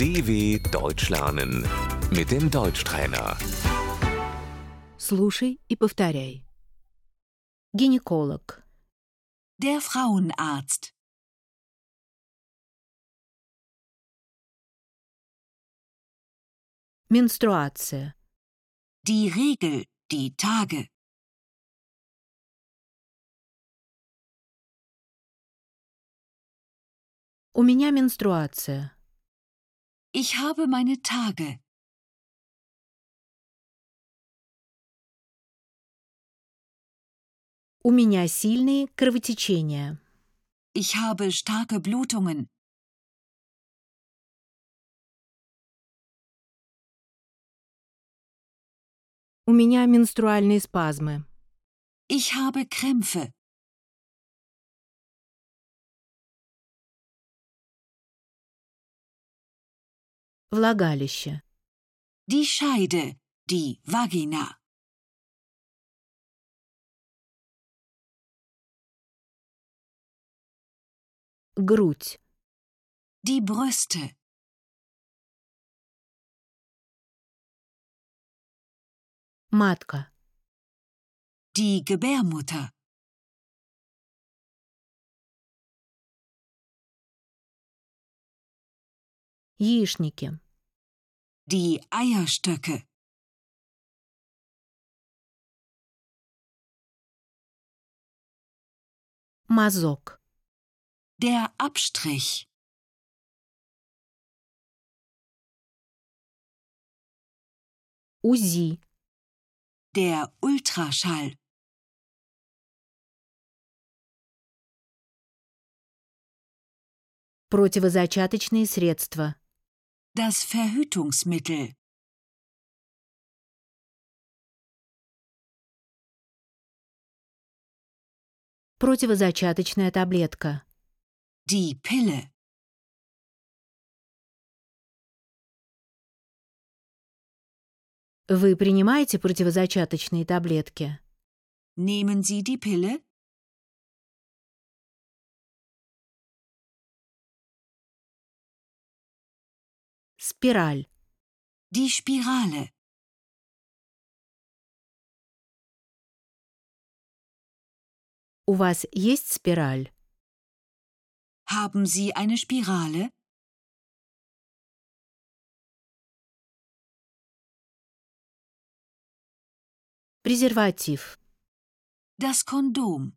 DW Deutsch lernen mit dem Deutschtrainer. Слушай и повторяй. Гинеколог, Der Frauenarzt. менструация, Die Regel. Die Tage. у меня менструация, Ich habe meine Tage. у меня сильные кровотечения, Ich habe starke Blutungen. у меня менструальные спазмы, Ich habe Krämpfe. Влагалище, Die Scheide. Die Vagina. грудь, Die Brüste. матка, Die Gebärmutter. Яичники, Die Eierstöcke. мазок, Der Abstrich. УЗИ, Der Ultraschall. противозачаточные средства, Das Verhütungsmittel. противозачаточная таблетка, Die Pille. Вы принимаете противозачаточные таблетки? Nehmen Sie die Pille? Спираль. Die Spirale. У вас есть спираль? Haben Sie eine Spirale? Презерватив. Das Kondom.